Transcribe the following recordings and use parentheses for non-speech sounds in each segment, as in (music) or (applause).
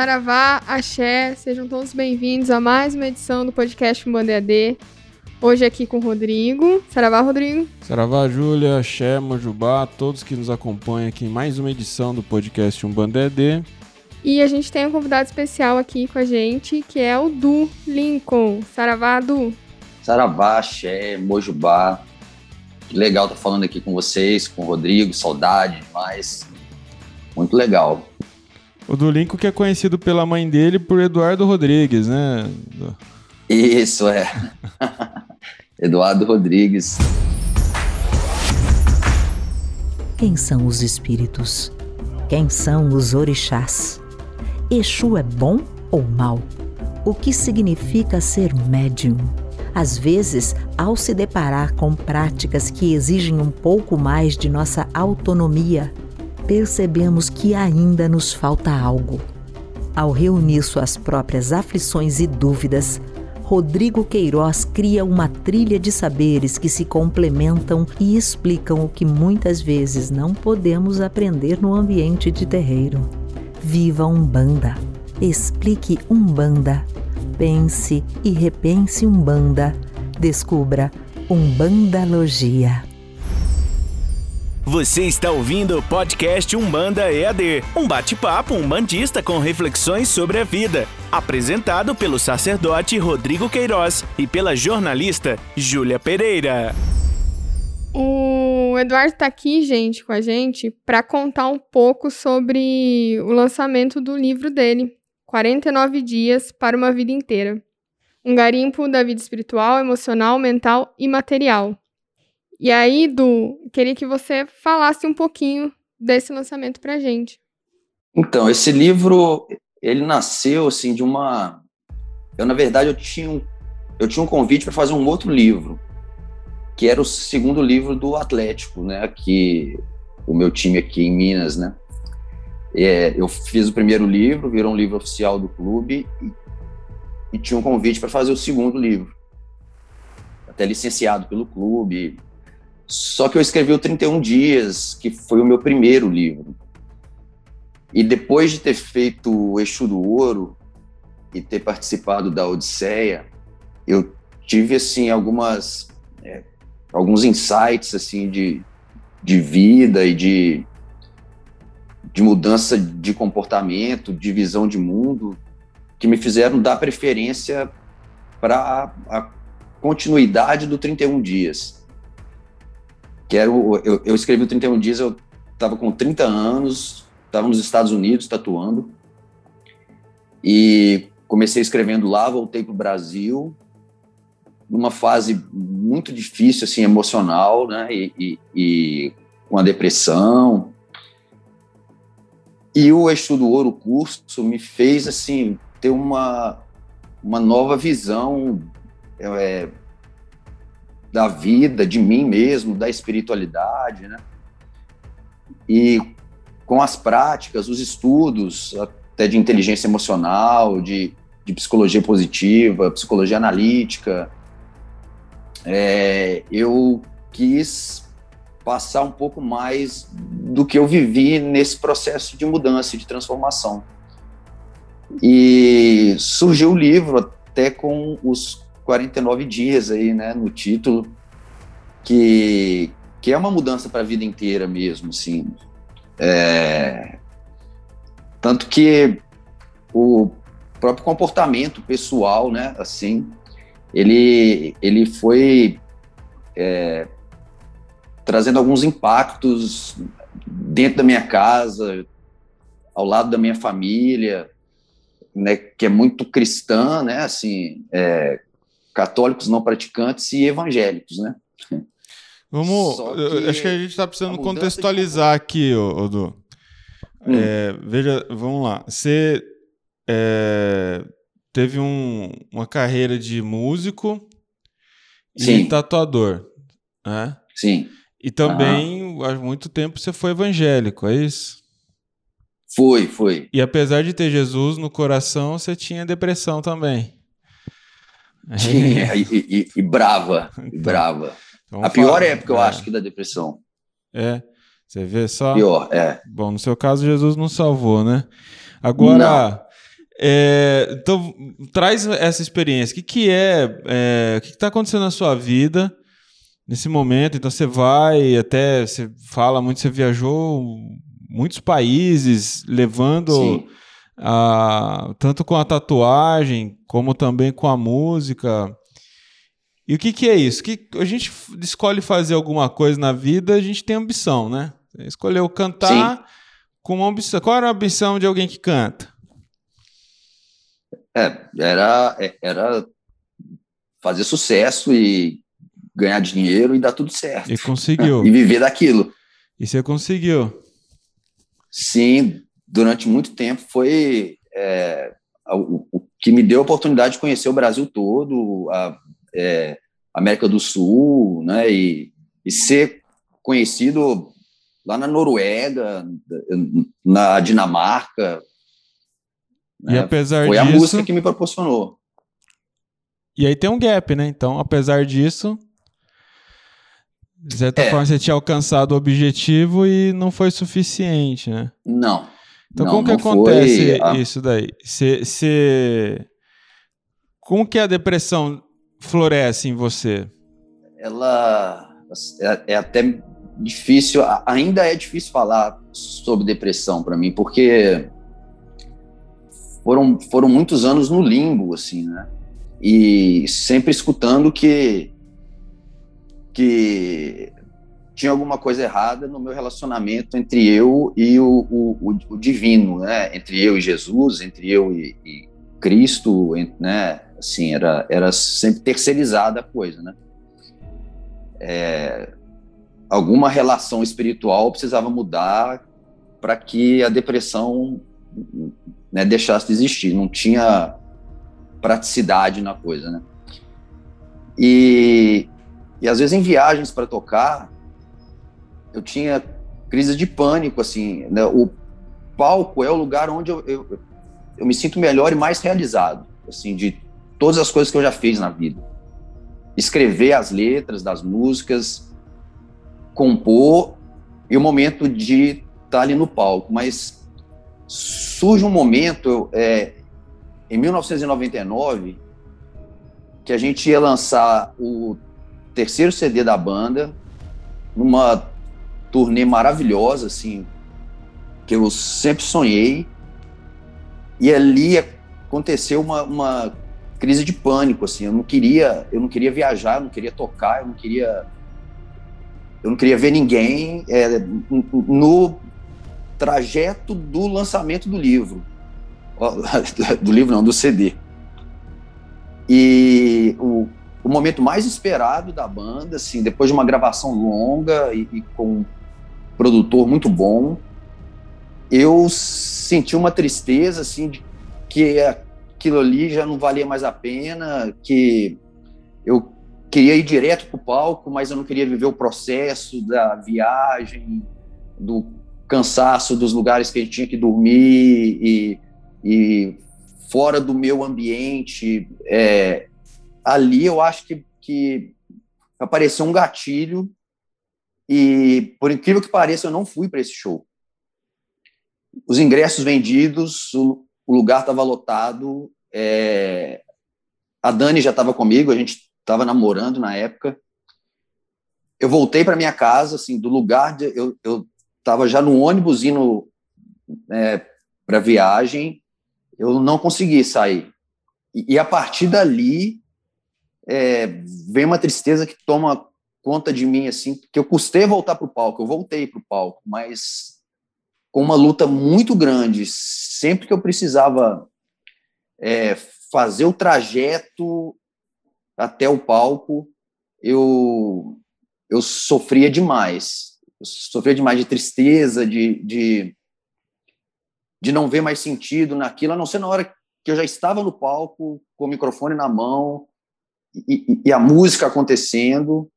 Saravá, Axé, sejam todos bem-vindos a mais uma edição do podcast Umbanda EAD. Hoje aqui com o Rodrigo. Saravá, Rodrigo. Saravá, Júlia, Axé, Mojubá, todos que nos acompanham aqui em mais uma edição do podcast Umbanda EAD. E a gente tem um convidado especial aqui com a gente, que é o Du Lincoln. Saravá, Du. Saravá, Axé, Mojubá. Que legal estar falando aqui com vocês, com o Rodrigo, saudade demais. Muito legal. O do Lincoln que é conhecido pela mãe dele por Eduardo Rodrigues, né? Isso, é. (laughs) Eduardo Rodrigues. Quem são os espíritos? Quem são os orixás? Exu é bom ou mal? O que significa ser médium? Às vezes, ao se deparar com práticas que exigem um pouco mais de nossa autonomia, percebemos que ainda nos falta algo. Ao reunir suas próprias aflições e dúvidas, Rodrigo Queiroz cria uma trilha de saberes que se complementam e explicam o que muitas vezes não podemos aprender no ambiente de terreiro. Viva Umbanda! Explique Umbanda! Pense e repense Umbanda! Descubra Umbandalogia! Você está ouvindo o podcast Umbanda EAD, um bate-papo umbandista com reflexões sobre a vida, apresentado pelo sacerdote Rodrigo Queiroz e pela jornalista Júlia Pereira. O Eduardo está aqui, gente, com a gente, para contar um pouco sobre o lançamento do livro dele, 49 Dias para uma Vida Inteira. Um garimpo da vida espiritual, emocional, mental e material. E aí, Du, queria que você falasse um pouquinho desse lançamento pra gente. Então, esse livro, ele nasceu assim de uma eu na verdade eu tinha um, eu tinha um convite para fazer um outro livro, que era o segundo livro do Atlético, né, que o meu time aqui em Minas, né? É, eu fiz o primeiro livro, virou um livro oficial do clube e, e tinha um convite para fazer o segundo livro. Até licenciado pelo clube, só que eu escrevi o 31 Dias, que foi o meu primeiro livro. E depois de ter feito o Exu do Ouro e ter participado da Odisseia, eu tive assim algumas é, alguns insights assim de, de vida e de de mudança de comportamento, de visão de mundo, que me fizeram dar preferência para a continuidade do 31 dias que era o, eu, eu escrevi o 31 dias, eu estava com 30 anos, estava nos Estados Unidos tatuando, e comecei escrevendo lá, voltei para o Brasil, numa fase muito difícil, assim, emocional, né, e, e, e com a depressão, e o Exu do Ouro curso me fez, assim, ter uma, uma nova visão é, da vida, de mim mesmo, da espiritualidade, né? E com as práticas, os estudos, até de inteligência emocional, de, de psicologia positiva, psicologia analítica, é, eu quis passar um pouco mais do que eu vivi nesse processo de mudança, de transformação. E surgiu o livro até com os 49 dias aí, né, no título, que, que é uma mudança para a vida inteira mesmo, assim. É, tanto que o próprio comportamento pessoal, né, assim, ele, ele foi é, trazendo alguns impactos dentro da minha casa, ao lado da minha família, né, que é muito cristã, né, assim, é, católicos não praticantes e evangélicos, né? Vamos, que acho que a gente está precisando contextualizar aqui, Odu. Hum. É, veja, vamos lá. Você é, teve um, uma carreira de músico Sim. e tatuador, né? Sim. E também, há muito tempo, você foi evangélico, é isso? Foi, foi. E apesar de ter Jesus no coração, você tinha depressão também. Tinha, (laughs) e, e, e, brava, então, brava. Então a pior falar, época, é. eu acho, que da depressão. É, você vê só? Pior, é. Bom, no seu caso, Jesus não salvou, né? Agora, É, então, traz essa experiência. O que, que é, é o que está acontecendo na sua vida nesse momento? Então, você vai até, você fala muito, você viajou muitos países, levando tanto com a tatuagem como também com a música. E o que, que é isso? Que a gente escolhe fazer alguma coisa na vida, a gente tem ambição, né? Escolheu cantar Sim. com uma ambição. Qual era a ambição de alguém que canta? É, era, é, era fazer sucesso e ganhar dinheiro e dar tudo certo. E conseguiu. (laughs) e viver daquilo. E você conseguiu. Sim, durante muito tempo foi é, o, o, que me deu a oportunidade de conhecer o Brasil todo, a é, América do Sul, né, e, e ser conhecido lá na Noruega, na Dinamarca. E né? apesar foi disso... a música que me proporcionou. E aí tem um gap, né? Então, apesar disso, de certa é. forma, você tinha alcançado o objetivo e não foi suficiente, né? Não. Então, não, como que acontece isso daí? Você, você... Como que a depressão floresce em você? Ela é, é até difícil, ainda é difícil falar sobre depressão para mim, porque foram, foram muitos anos no limbo, assim, né? E sempre escutando que que tinha alguma coisa errada no meu relacionamento entre eu e o, o, o divino, né? Entre eu e Jesus, entre eu e, e Cristo, né? Assim, era, era sempre terceirizada a coisa, né? É, alguma relação espiritual precisava mudar para que a depressão né, deixasse de existir. Não tinha praticidade na coisa, né? E, e às vezes em viagens para tocar, eu tinha crise de pânico, assim, né? O palco é o lugar onde eu, eu, eu me sinto melhor e mais realizado, assim, de todas as coisas que eu já fiz na vida. Escrever as letras das músicas, compor e o momento de estar ali no palco. Mas surge um momento, é, em 1999, que a gente ia lançar o terceiro CD da banda, numa turnê maravilhosa, assim, que eu sempre sonhei. E ali aconteceu uma, uma crise de pânico, assim. Eu não queria, eu não queria viajar, eu não queria tocar, eu não queria, eu não queria ver ninguém é, no trajeto do lançamento do livro, (laughs) do livro não, do CD. E o, o momento mais esperado da banda, assim, depois de uma gravação longa e, e com produtor muito bom, eu senti uma tristeza, assim, de que aquilo ali já não valia mais a pena, que eu queria ir direto para o palco, mas eu não queria viver o processo da viagem, do cansaço dos lugares que a gente tinha que dormir e, e fora do meu ambiente. É, ali eu acho que, que apareceu um gatilho e, por incrível que pareça, eu não fui para esse show. Os ingressos vendidos, o, o lugar estava lotado. É, a Dani já estava comigo, a gente estava namorando na época. Eu voltei para minha casa, assim, do lugar de, eu estava já no ônibus indo é, para viagem, eu não consegui sair. E, e a partir dali é, vem uma tristeza que toma conta de mim, assim, que eu custei voltar para o palco, eu voltei para o palco, mas com uma luta muito grande. Sempre que eu precisava é, fazer o trajeto até o palco, eu, eu sofria demais. Eu sofria demais de tristeza, de, de, de não ver mais sentido naquilo, a não ser na hora que eu já estava no palco, com o microfone na mão, e, e, a música acontecendo,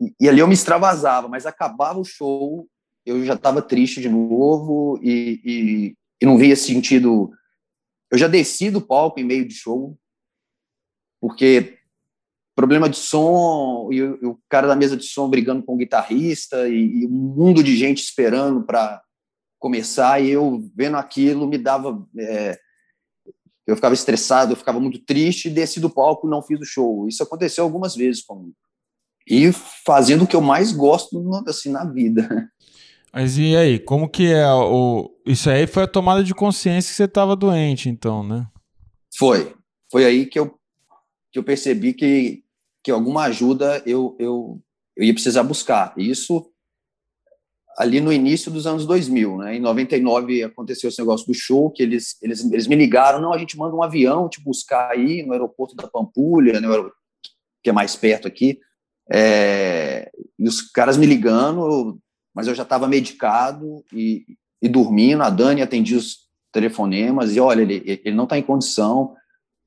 e, e, ali eu me extravasava, mas acabava o show, eu já estava triste de novo e, e, não via sentido. Eu já desci do palco em meio de show, porque problema de som, e o, o cara da mesa de som brigando com o guitarrista, e, um mundo de gente esperando para começar, e eu vendo aquilo me dava. É, eu ficava estressado, eu ficava muito triste, desci do palco não fiz o show. Isso aconteceu algumas vezes comigo. E fazendo o que eu mais gosto assim, na vida. Mas e aí, como que é o... Isso aí foi a tomada de consciência que você estava doente, então, né? Foi. Foi aí que eu, que eu percebi que, que alguma ajuda eu, eu, eu ia precisar buscar. Isso ali no início dos anos 2000, né? Em 99 aconteceu esse negócio do show, que eles, eles, eles me ligaram, não, a gente manda um avião te buscar aí no aeroporto da Pampulha, né, que é mais perto aqui, é, e os caras me ligando, mas eu já estava medicado e, e dormindo, a Dani atendia os telefonemas, e olha, ele, ele não está em condição,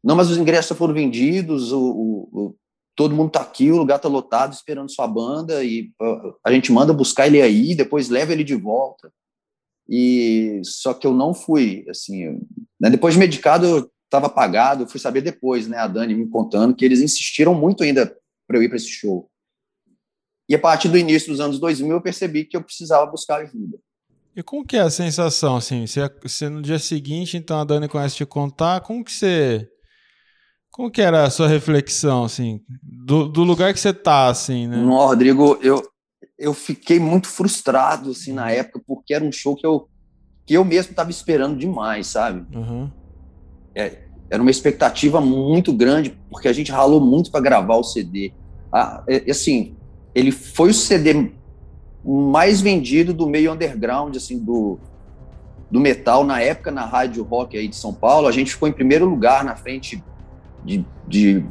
não, mas os ingressos foram vendidos, o, o, todo mundo tá aqui, o lugar tá lotado, esperando sua banda, e a gente manda buscar ele aí, depois leva ele de volta. E só que eu não fui, assim, né? depois de medicado eu estava apagado, eu fui saber depois, né, a Dani me contando que eles insistiram muito ainda para eu ir para esse show. E a partir do início dos anos 2000 eu percebi que eu precisava buscar ajuda. E como que é a sensação, assim, você, você no dia seguinte, então a Dani começa a te contar, como que você como que era a sua reflexão, assim, do, do lugar que você tá, assim, né? No Rodrigo, eu, eu fiquei muito frustrado, assim, na época, porque era um show que eu, que eu mesmo estava esperando demais, sabe? Uhum. É, era uma expectativa muito grande, porque a gente ralou muito para gravar o CD. Ah, é, assim, ele foi o CD mais vendido do meio underground, assim, do, do metal, na época, na rádio rock aí de São Paulo, a gente ficou em primeiro lugar na frente de, de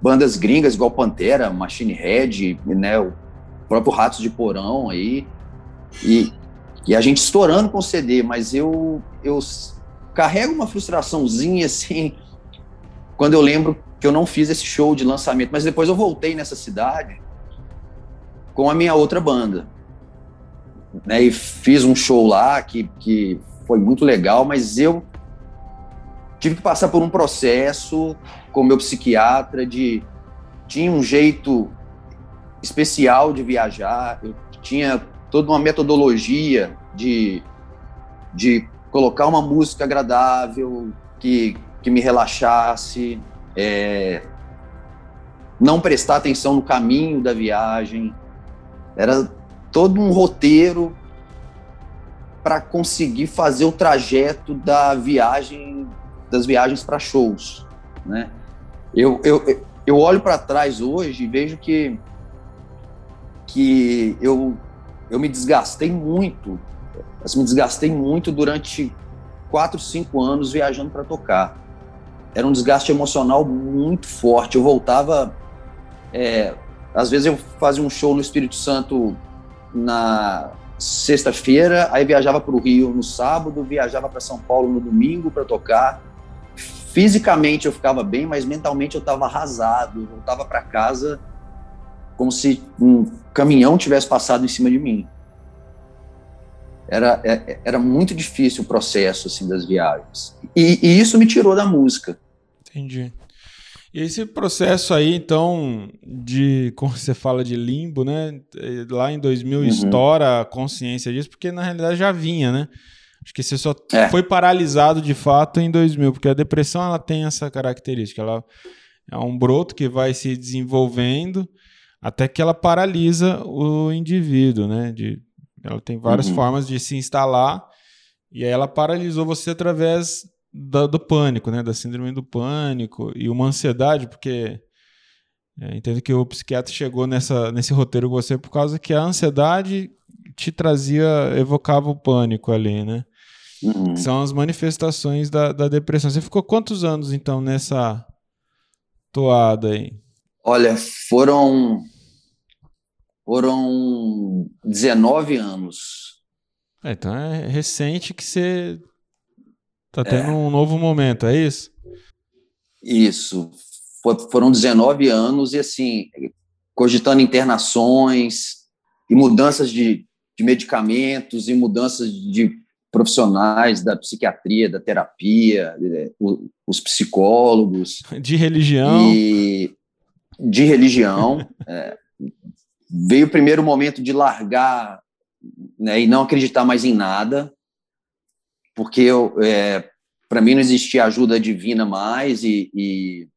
bandas gringas igual Pantera, Machine Head, né, o próprio Ratos de Porão aí, e, e a gente estourando com o CD, mas eu, eu carrego uma frustraçãozinha assim, quando eu lembro que eu não fiz esse show de lançamento, mas depois eu voltei nessa cidade com a minha outra banda, né, e fiz um show lá que, que foi muito legal, mas eu tive que passar por um processo com meu psiquiatra de tinha um jeito especial de viajar, eu tinha toda uma metodologia de, de colocar uma música agradável que, que me relaxasse, é, não prestar atenção no caminho da viagem, era todo um roteiro para conseguir fazer o trajeto da viagem das viagens para shows, né? Eu, eu, eu olho para trás hoje e vejo que que eu eu me desgastei muito, assim, me desgastei muito durante quatro, cinco anos viajando para tocar. Era um desgaste emocional muito forte. Eu voltava, é, às vezes eu fazia um show no Espírito Santo na sexta-feira, aí viajava para o Rio no sábado, viajava para São Paulo no domingo para tocar fisicamente eu ficava bem, mas mentalmente eu estava arrasado. Eu voltava para casa como se um caminhão tivesse passado em cima de mim. Era, é, era muito difícil o processo assim das viagens. E, e isso me tirou da música. Entendi. E esse processo aí, então, de, (laughs) como você fala de limbo, né? Lá em 2000 uhum. estoura a consciência disso, porque na realidade já vinha, né? Acho que você só é. foi paralisado de fato em 2000, porque a depressão ela tem essa característica. Ela é um broto que vai se desenvolvendo até que ela paralisa o indivíduo, né? De, ela tem várias uhum. formas de se instalar e aí ela paralisou você através da, do pânico, né? Da síndrome do pânico e uma ansiedade, porque é, entendo que o psiquiatra chegou nessa, nesse roteiro com você por causa que a ansiedade te trazia, evocava o pânico ali, né? Uhum. São as manifestações da, da depressão. Você ficou quantos anos, então, nessa toada aí? Olha, foram foram 19 anos. É, então é recente que você tá tendo é. um novo momento, é isso? Isso. foram 19 anos e assim, cogitando internações e mudanças de, de medicamentos e mudanças de profissionais da psiquiatria, da terapia, os psicólogos. De religião. E de religião. é, veio o primeiro momento de largar né, e não acreditar mais em nada, porque eu, é, para mim não existia ajuda divina mais e, e,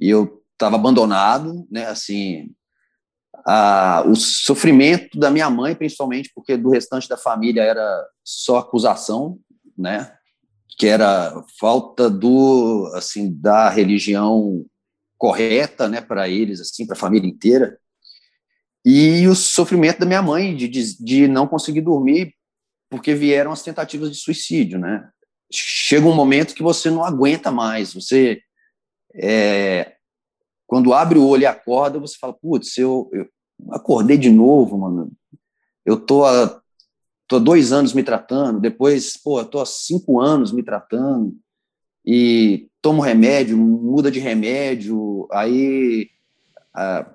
e eu estava abandonado, né? Assim, a, o sofrimento da minha mãe, principalmente, porque do restante da família era só acusação, né? Que era falta do, assim, da religião correta, né, para eles, assim, para a família inteira. E o sofrimento da minha mãe de, de, de não conseguir dormir porque vieram as tentativas de suicídio, né? Chega um momento que você não aguenta mais, você é, quando abre o olho e acorda, você fala, putz, eu, eu acordei de novo, mano. Eu tô há, tô dois anos me tratando, depois, pô, eu tô há cinco anos me tratando, e tomo remédio, muda de remédio, aí a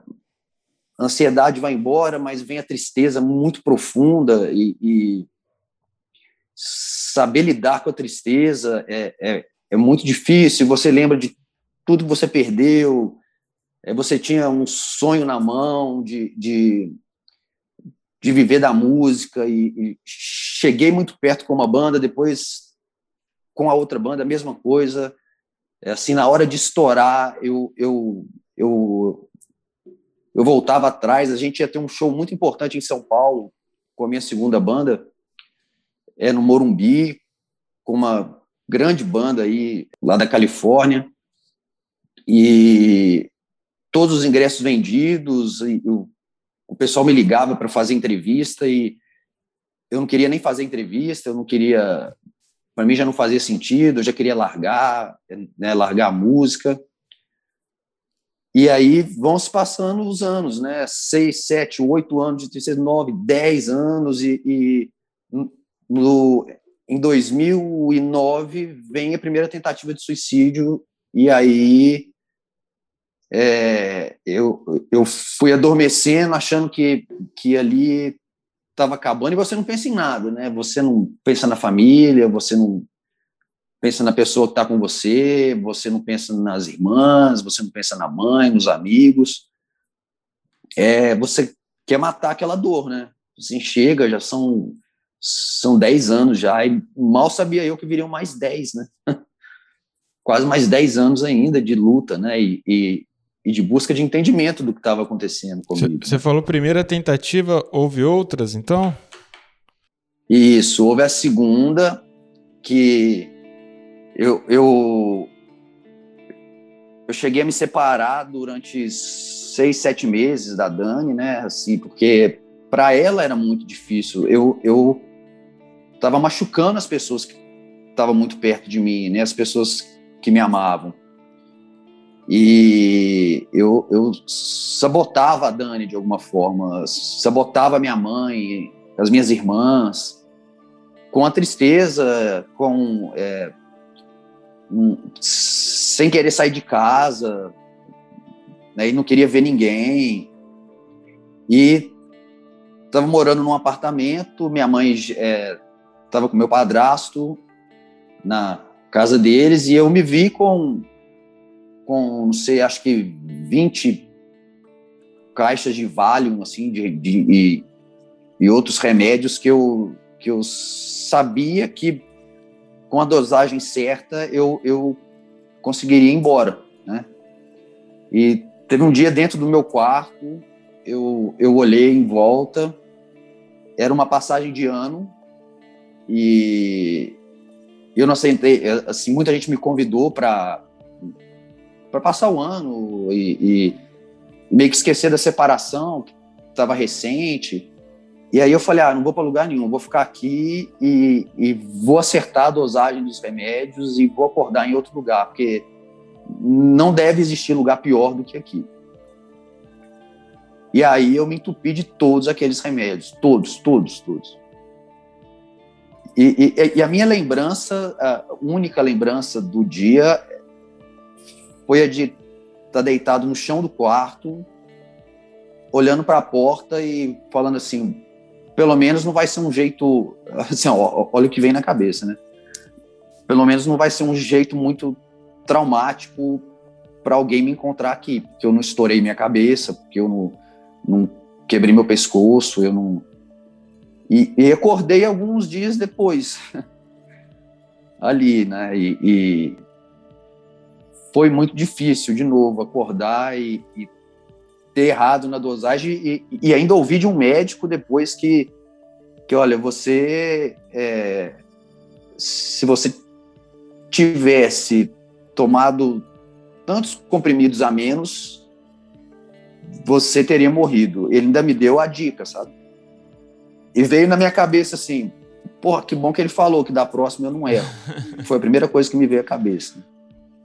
ansiedade vai embora, mas vem a tristeza muito profunda, e, e saber lidar com a tristeza é, é, é muito difícil, você lembra de tudo que você perdeu, é, você tinha um sonho na mão de, de, de viver da música e, e, cheguei muito perto com uma banda, depois com a outra banda, a mesma coisa. É, assim, na hora de estourar, eu, eu, eu, eu voltava atrás. A gente ia ter um show muito importante em São Paulo com a minha segunda banda, é no Morumbi, com uma grande banda aí lá da Califórnia. E todos os ingressos vendidos, e o, o pessoal me ligava para fazer entrevista e eu não queria nem fazer entrevista, eu não queria, para mim já não fazia sentido, eu já queria largar, né, largar a música. E aí vão se passando os anos, né? Seis, sete, oito anos de nove, dez anos e, e no, em 2009 vem a primeira tentativa de suicídio e aí é, eu, eu fui adormecendo, achando que, que ali estava acabando, e você não pensa em nada, né? Você não pensa na família, você não pensa na pessoa que está com você, você não pensa nas irmãs, você não pensa na mãe, nos amigos. É, você quer matar aquela dor, né? Assim, chega, já são são 10 anos já, e mal sabia eu que viriam mais 10, né? (laughs) Quase mais 10 anos ainda de luta, né? E, e, e de busca de entendimento do que estava acontecendo comigo. Você falou primeira tentativa, houve outras, então? Isso, houve a segunda, que eu, eu, eu cheguei a me separar durante seis, sete meses da Dani, né? Assim, porque para ela era muito difícil. Eu, eu tava machucando as pessoas que estavam muito perto de mim, né? As pessoas que me amavam. E eu, eu sabotava a Dani de alguma forma, sabotava a minha mãe, as minhas irmãs, com a tristeza, com é, um, sem querer sair de casa, né, e não queria ver ninguém. E estava morando num apartamento, minha mãe estava com meu padrasto na casa deles, e eu me vi com com, não sei, acho que 20 caixas de Valium, assim, de, de e, e, outros remédios que eu, que eu sabia que com a dosagem certa eu, eu conseguiria ir embora, né? E teve um dia dentro do meu quarto, eu, eu olhei em volta, era uma passagem de ano e eu não aceitei, assim, muita gente me convidou para para passar o ano e, e, meio que esquecer da separação que estava recente. E aí eu falei, ah, não vou para lugar nenhum, vou ficar aqui e, e, vou acertar a dosagem dos remédios e vou acordar em outro lugar, porque não deve existir lugar pior do que aqui. E aí eu me entupi de todos aqueles remédios, todos, todos, todos. E, e, e a minha lembrança, a única lembrança do dia foi a de estar tá deitado no chão do quarto, olhando para a porta e falando assim: pelo menos não vai ser um jeito. (laughs) Assim, ó, olha o que vem na cabeça, né? Pelo menos não vai ser um jeito muito traumático para alguém me encontrar aqui, porque eu não estourei minha cabeça, porque eu não, não quebrei meu pescoço, eu não. E, e acordei alguns dias depois. (laughs) ali, né? E, e, foi muito difícil, de novo, acordar e, e ter errado na dosagem e, ainda ouvir de um médico depois que, que olha, você, é, se você tivesse tomado tantos comprimidos a menos, você teria morrido. Ele ainda me deu a dica, sabe? E veio na minha cabeça assim, porra, que bom que ele falou que da próxima eu não erro. (laughs) Foi a primeira coisa que me veio à cabeça.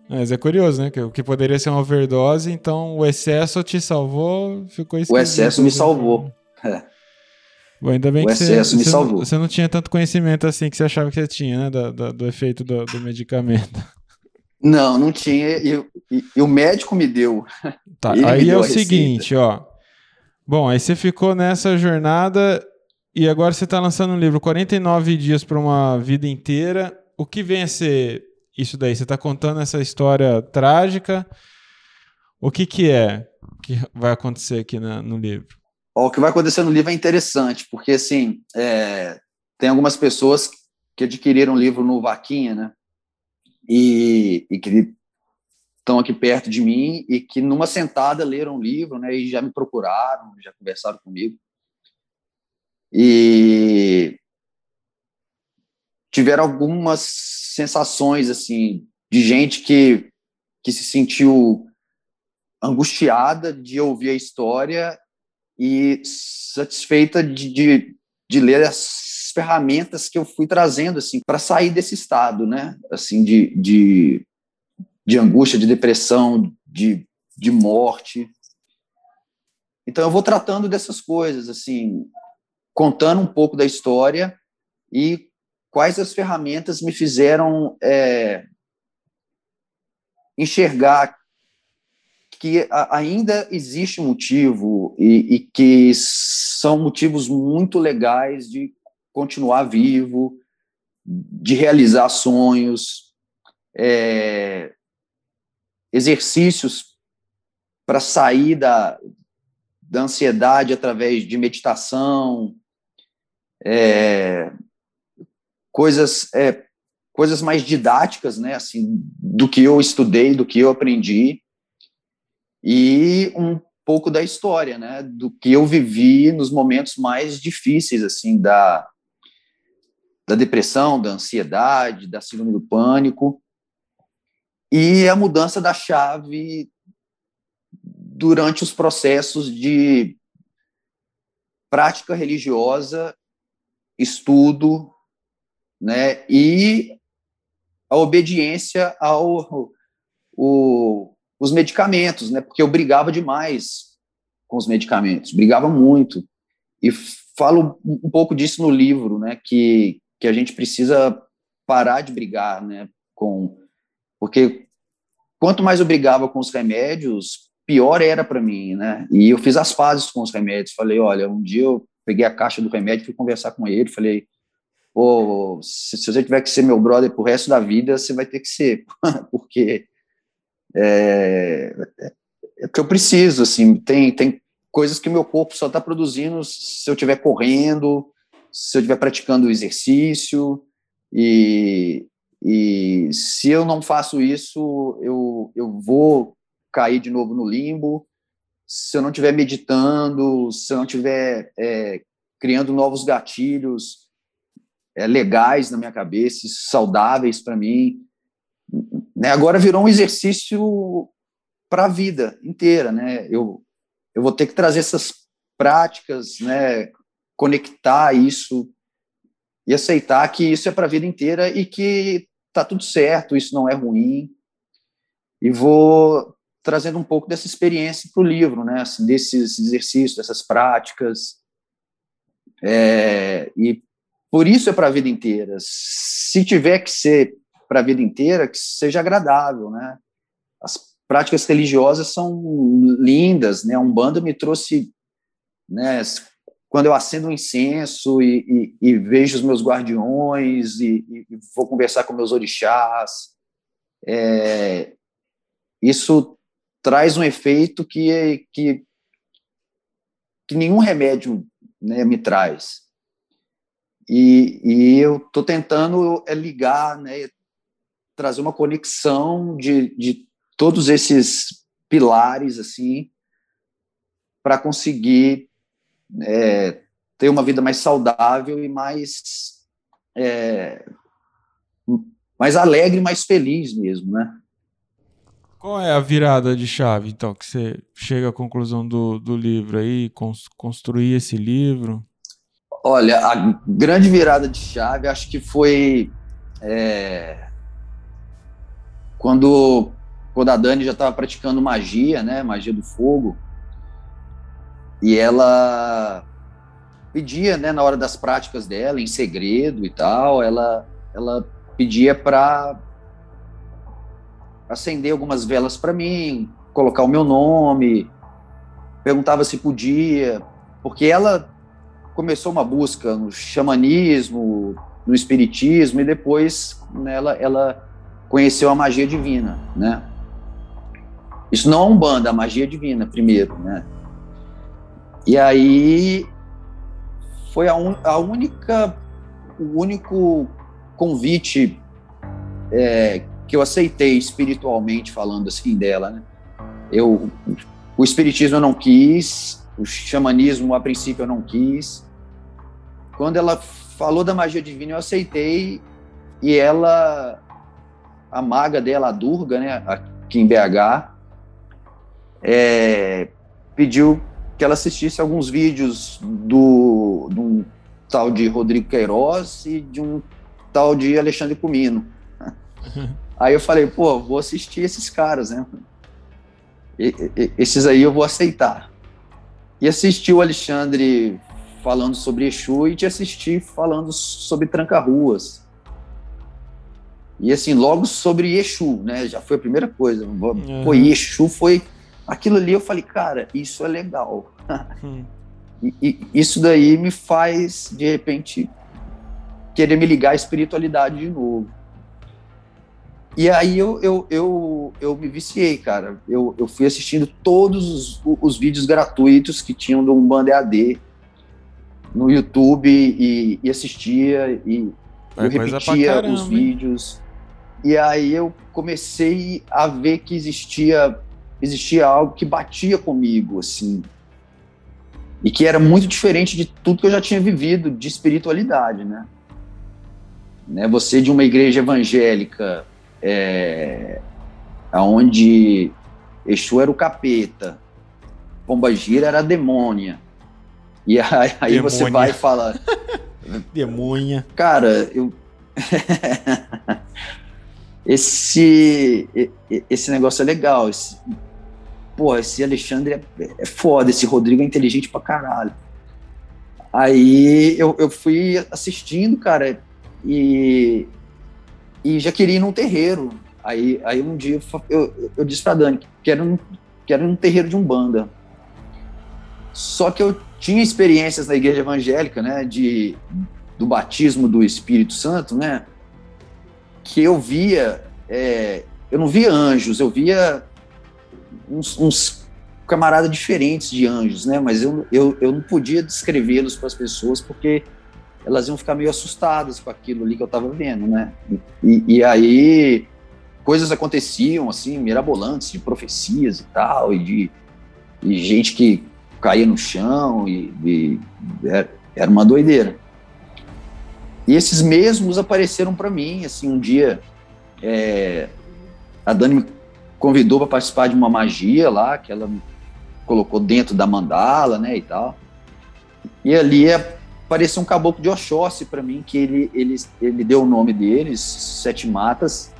Mas é curioso, né? Que o que poderia ser uma overdose, então o excesso te salvou, ficou O excesso me salvou. É. Bom, ainda bem o que excesso você, me você, salvou. Não, você não tinha tanto conhecimento assim que você achava que você tinha, né? Do, do, do efeito do, do, medicamento. Não, não tinha. E, e, e o médico me deu. Tá, aí é o seguinte, ó. Bom, aí você ficou nessa jornada e agora você está lançando um livro 49 dias para uma vida inteira. O que vem a ser isso daí? Você está contando essa história trágica. O que, que é que vai acontecer aqui na, no livro? o que vai acontecer no livro é interessante, porque assim é, tem algumas pessoas que adquiriram o livro no Vaquinha, né? E, e que estão aqui perto de mim e que numa sentada leram o livro, né? E já me procuraram, já conversaram comigo e tiveram algumas sensações assim de gente que que se sentiu angustiada de ouvir a história e satisfeita de, de, de ler as ferramentas que eu fui trazendo assim para sair desse estado, né? Assim de, de, de angústia, de depressão, de, de morte. Então eu vou tratando dessas coisas assim, contando um pouco da história e quais as ferramentas me fizeram é, enxergar que ainda existe motivo e, e, que são motivos muito legais de continuar vivo, de realizar sonhos, é, exercícios para sair da, da ansiedade através de meditação, é, coisas é, coisas mais didáticas, né, assim, do que eu estudei, do que eu aprendi e um pouco da história, né, do que eu vivi nos momentos mais difíceis, assim, da, da depressão, da ansiedade, da síndrome do pânico, e a mudança da chave durante os processos de prática religiosa, estudo, né, e a obediência ao o, os medicamentos, né? Porque eu brigava demais com os medicamentos, brigava muito. E falo um pouco disso no livro, né? Que, que a gente precisa parar de brigar, né? Com, porque quanto mais eu brigava com os remédios, pior era para mim, né? E eu fiz as fases com os remédios. Falei, olha, um dia eu peguei a caixa do remédio, fui conversar com ele, falei, pô, se, se você tiver que ser meu brother pro resto da vida, você vai ter que ser, (laughs) porque é, é que eu preciso, assim, tem, tem coisas que meu corpo só está produzindo se eu estiver correndo, se eu estiver praticando exercício, e, e se eu não faço isso, eu, eu vou cair de novo no limbo, se eu não estiver meditando, se eu não estiver é, criando novos gatilhos é, legais na minha cabeça, saudáveis para mim, né? Agora virou um exercício para a vida inteira, né? Eu, eu vou ter que trazer essas práticas, né? Conectar isso e aceitar que isso é para a vida inteira e que tá tudo certo, isso não é ruim. E vou trazendo um pouco dessa experiência para o livro, né? Assim, desses exercícios, dessas práticas. É, e por isso é para a vida inteira. Se tiver que ser para a vida inteira que seja agradável, né? As práticas religiosas são lindas, né? A Umbanda me trouxe, né? Quando eu acendo um incenso e, e, e vejo os meus guardiões e, e, vou conversar com meus orixás, é, isso traz um efeito que, que, que nenhum remédio né, me traz. E, e eu estou tentando é, ligar, né, trazer uma conexão de, de todos esses pilares assim para conseguir é, ter uma vida mais saudável e mais é, mais alegre, mais feliz mesmo, né? Qual é a virada de chave, então, que você chega à conclusão do, do livro aí, construir esse livro? Olha, a grande virada de chave acho que foi é, quando, quando a Dani já estava praticando magia, né, magia do fogo, e ela pedia, né, na hora das práticas dela, em segredo e tal, ela, ela pedia para acender algumas velas para mim, colocar o meu nome, perguntava se podia, porque ela começou uma busca no xamanismo, no espiritismo e depois né, ela, conheceu a magia divina, né? Isso não é um banda, a magia divina primeiro, né? E aí foi a, un, a única, o único convite é, que eu aceitei espiritualmente falando assim dela, né? Eu, o espiritismo eu não quis, o xamanismo a princípio eu não quis. Quando ela falou da magia divina eu aceitei e ela a maga dela, a Durga, né, aqui em BH, é, pediu que ela assistisse alguns vídeos do, de um tal de Rodrigo Queiroz e de um tal de Alexandre Comino. (laughs) Aí eu falei, pô, vou assistir esses caras, né? E, e, esses aí eu vou aceitar. E assisti o Alexandre falando sobre Exu e te assisti falando sobre tranca-ruas. E assim, logo sobre Exu, né? Já foi a primeira coisa. Uhum. Pô, Exu foi. Aquilo ali eu falei, cara, isso é legal. (laughs) E, e, isso daí me faz, de repente, querer me ligar à espiritualidade de novo. E aí eu, eu, eu, eu me viciei, cara. Eu, eu fui assistindo todos os, os vídeos gratuitos que tinham do Umbanda EAD no YouTube e, e assistia e é eu repetia os vídeos. E aí eu comecei a ver que existia existia algo que batia comigo, assim, e que era muito diferente de tudo que eu já tinha vivido de espiritualidade, né? né? Você de uma igreja evangélica, é, onde Exu era o capeta, Pomba Gira era a demônia, e aí, aí você vai e fala... (laughs) Demônia. Cara, eu... (laughs) esse esse negócio é legal. Esse, pô, esse Alexandre é, é foda, esse Rodrigo é inteligente pra caralho. Aí eu, eu fui assistindo, cara, e, e já queria ir num terreiro. Aí, aí um dia eu, eu, eu disse pra Dani que era, um, que era um terreiro de Umbanda. Só que eu tinha experiências na igreja evangélica, né, de, do batismo do Espírito Santo, né, que eu via, é, eu não via anjos, eu via uns, uns camaradas diferentes de anjos, né? Mas eu, eu, eu não podia descrevê-los para as pessoas porque elas iam ficar meio assustadas com aquilo ali que eu estava vendo, né? E, e, aí coisas aconteciam assim mirabolantes de profecias e tal e de e gente que caía no chão e, e era, era uma doideira. E esses mesmos apareceram para mim, assim, um dia é, a Dani me convidou para participar de uma magia lá, que ela colocou dentro da mandala, né, e tal. E ali apareceu um caboclo de Oxóssi para mim, que ele, ele, ele deu o nome deles, Sete Matas,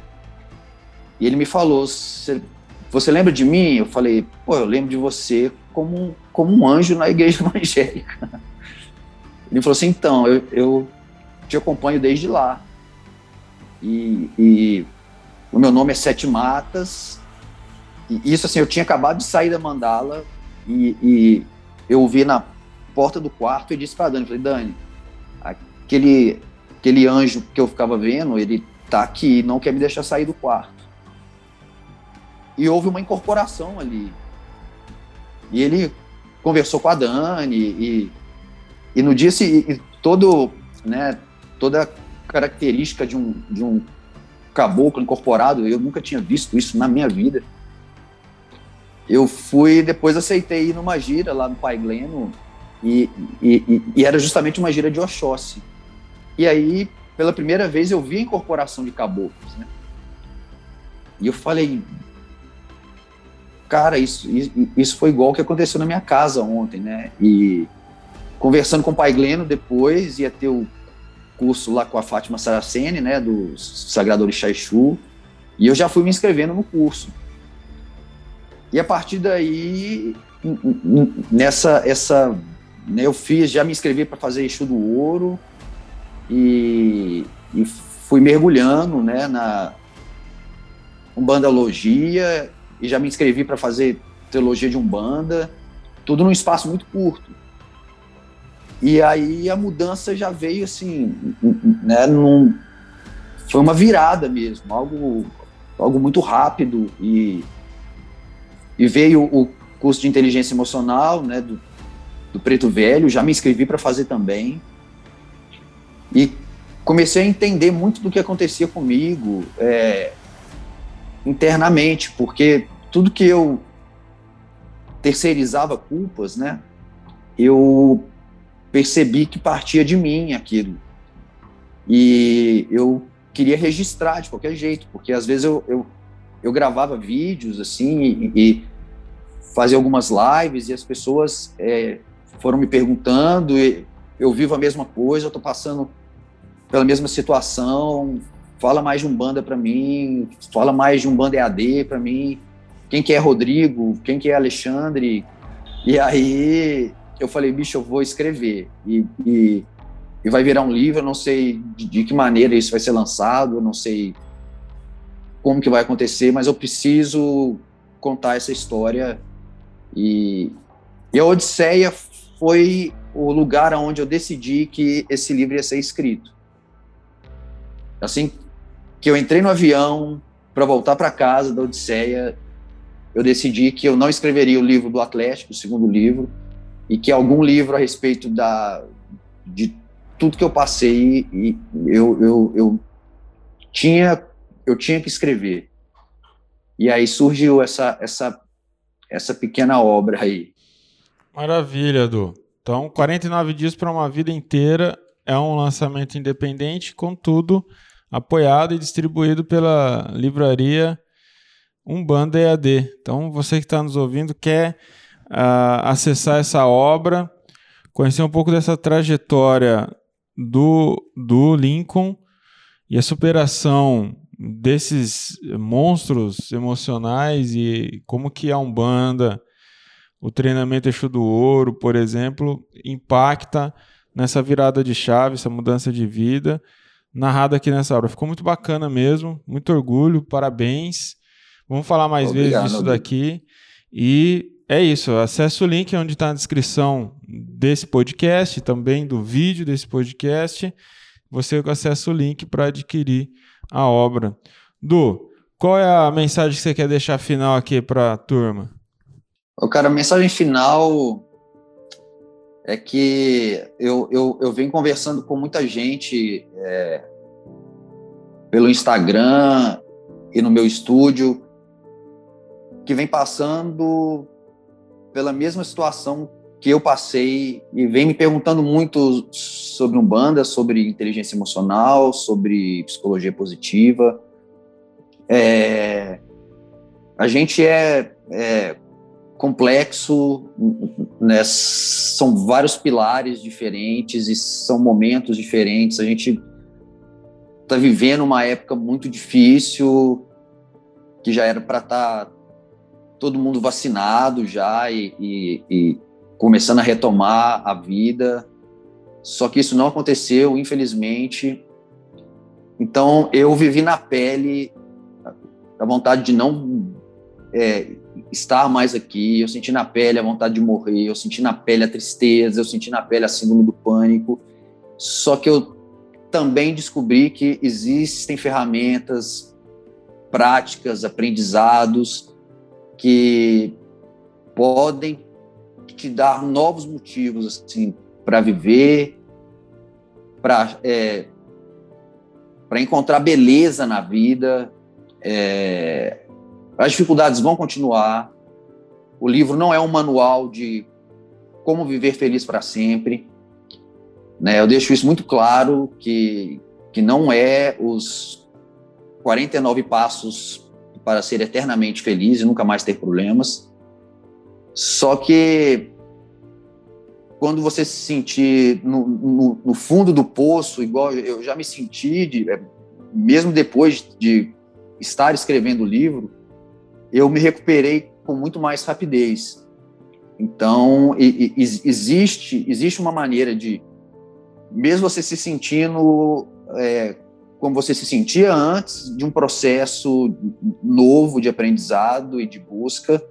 e ele me falou, você lembra de mim? Eu falei, pô, eu lembro de você como, como um anjo na igreja (laughs) evangélica. Ele falou assim, então, eu, eu te acompanho desde lá. E, e o meu nome é Sete Matas. E isso, assim, eu tinha acabado de sair da mandala e, e eu vi na porta do quarto e disse para Dani, falei, Dani, aquele, aquele anjo que eu ficava vendo, ele tá aqui, não quer me deixar sair do quarto. E houve uma incorporação ali. E ele conversou com a Dani e, e no dia seguinte, todo, né, toda característica de um, de um caboclo incorporado, eu nunca tinha visto isso na minha vida. Eu fui, depois aceitei ir numa gira lá no Pai Gleno, e, e, e, era justamente uma gira de Oxóssi. E aí, pela primeira vez, eu vi a incorporação de caboclos, né? E eu falei, cara, isso, isso foi igual o que aconteceu na minha casa ontem, né? E conversando com o pai Gleno depois, ia ter o curso lá com a Fátima Saraceni, né, do Sagrado Orixá e eu já fui me inscrevendo no curso. E a partir daí, nessa, essa, eu fiz, já me inscrevi para fazer Exu do Ouro, e, e fui mergulhando, né, na Umbandalogia, e já me inscrevi para fazer Teologia de Umbanda, tudo num espaço muito curto. E aí a mudança já veio assim, né, num, foi uma virada mesmo, algo, algo muito rápido e, e veio o curso de inteligência emocional, né, do, do Preto Velho, já me inscrevi para fazer também. E comecei a entender muito do que acontecia comigo é, internamente, porque tudo que eu terceirizava culpas, né, eu percebi que partia de mim aquilo. E eu queria registrar de qualquer jeito, porque às vezes eu, eu, eu gravava vídeos assim e, e, fazia algumas lives e as pessoas é, foram me perguntando, eu vivo a mesma coisa, eu estou passando pela mesma situação, fala mais de um banda para mim, fala mais de um banda EAD para mim, quem que é Rodrigo, quem que é Alexandre, e aí eu falei, bicho, eu vou escrever. E, e, e vai virar um livro, eu não sei de, de, que maneira isso vai ser lançado, eu não sei como que vai acontecer, mas eu preciso contar essa história. E, e a Odisseia foi o lugar onde eu decidi que esse livro ia ser escrito. Assim que eu entrei no avião para voltar para casa da Odisseia, eu decidi que eu não escreveria o livro do Atlético, o segundo livro, e que algum livro a respeito da de tudo que eu passei e eu, eu, eu tinha eu tinha que escrever e aí surgiu essa essa essa pequena obra aí maravilha Edu. Então 49 dias para uma vida inteira é um lançamento independente contudo apoiado e distribuído pela livraria Umbanda EAD então você que está nos ouvindo quer uh, acessar essa obra, conhecer um pouco dessa trajetória do, do Lincoln e a superação desses monstros emocionais e como que a Umbanda, o treinamento Exu do Ouro, por exemplo, impacta nessa virada de chave, essa mudança de vida, narrada aqui nessa obra. Ficou muito bacana mesmo, muito orgulho, parabéns. Vamos falar mais Obrigado, vezes disso daqui. E é isso. Acesse o link onde está na descrição desse podcast, também do vídeo desse podcast. Você acessa o link para adquirir a obra. Du, qual é a mensagem que você quer deixar final aqui para a turma? O cara, a mensagem final é que eu, eu, eu venho conversando com muita gente é, pelo Instagram e no meu estúdio que vem passando pela mesma situação que eu passei e vem me perguntando muito sobre Umbanda, sobre inteligência emocional, sobre psicologia positiva. É, a gente é, é complexo, né, são vários pilares diferentes e são momentos diferentes. A gente está vivendo uma época muito difícil, que já era para estar tá todo mundo vacinado já e, e, e começando a retomar a vida. Só que isso não aconteceu, infelizmente. Então eu vivi na pele a vontade de não é, estar mais aqui. Eu senti na pele a vontade de morrer. Eu senti na pele a tristeza. Eu senti na pele a síndrome do pânico. Só que eu também descobri que existem ferramentas, práticas, aprendizados que podem te dar novos motivos assim para viver, para é, para encontrar beleza na vida. É, as dificuldades vão continuar. O livro não é um manual de como viver feliz para sempre. Né? Eu deixo isso muito claro que que não é os 49 passos para ser eternamente feliz e nunca mais ter problemas. Só que quando você se sentir no, no, no fundo do poço, igual eu já me senti, de, é, mesmo depois de estar escrevendo o livro, eu me recuperei com muito mais rapidez. Então, e, e, existe, existe uma maneira de, mesmo você se sentindo é, como você se sentia antes de um processo novo de aprendizado e de busca,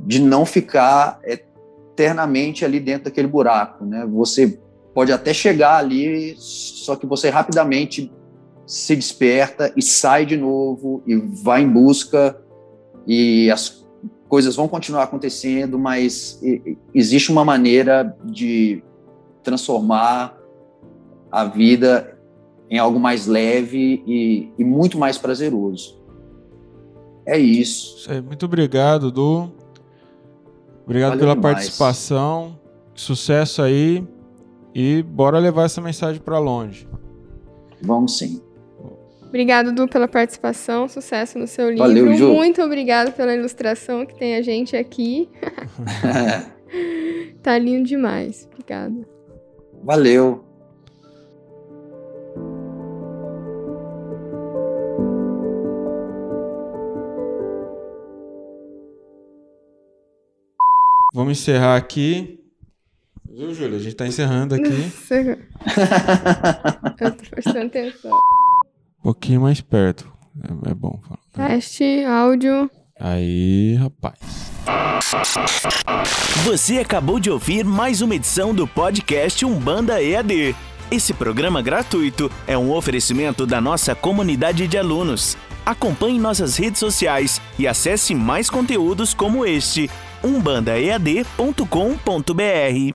de não ficar eternamente ali dentro daquele buraco, né? Você pode até chegar ali, só que você rapidamente se desperta e sai de novo e vai em busca e as coisas vão continuar acontecendo, mas existe uma maneira de transformar a vida em algo mais leve e, e muito mais prazeroso. É isso. muito obrigado, Du. Obrigado Valeu pela demais. participação. Sucesso aí. E bora levar essa mensagem para longe. Vamos sim. Obrigado, Du, pela participação. Sucesso no seu livro. Valeu, Ju. Muito obrigado pela ilustração que tem a gente aqui. (laughs) tá lindo demais. Obrigada. Valeu. Vamos encerrar aqui. Viu, Júlia? A gente está encerrando aqui. (laughs) Eu tô prestando atenção. Um pouquinho mais perto. É, é bom. Teste, áudio. Aí, rapaz. Você acabou de ouvir mais uma edição do podcast Umbanda EAD. Esse programa gratuito é um oferecimento da nossa comunidade de alunos. Acompanhe nossas redes sociais e acesse mais conteúdos como este umbandaead.com.br.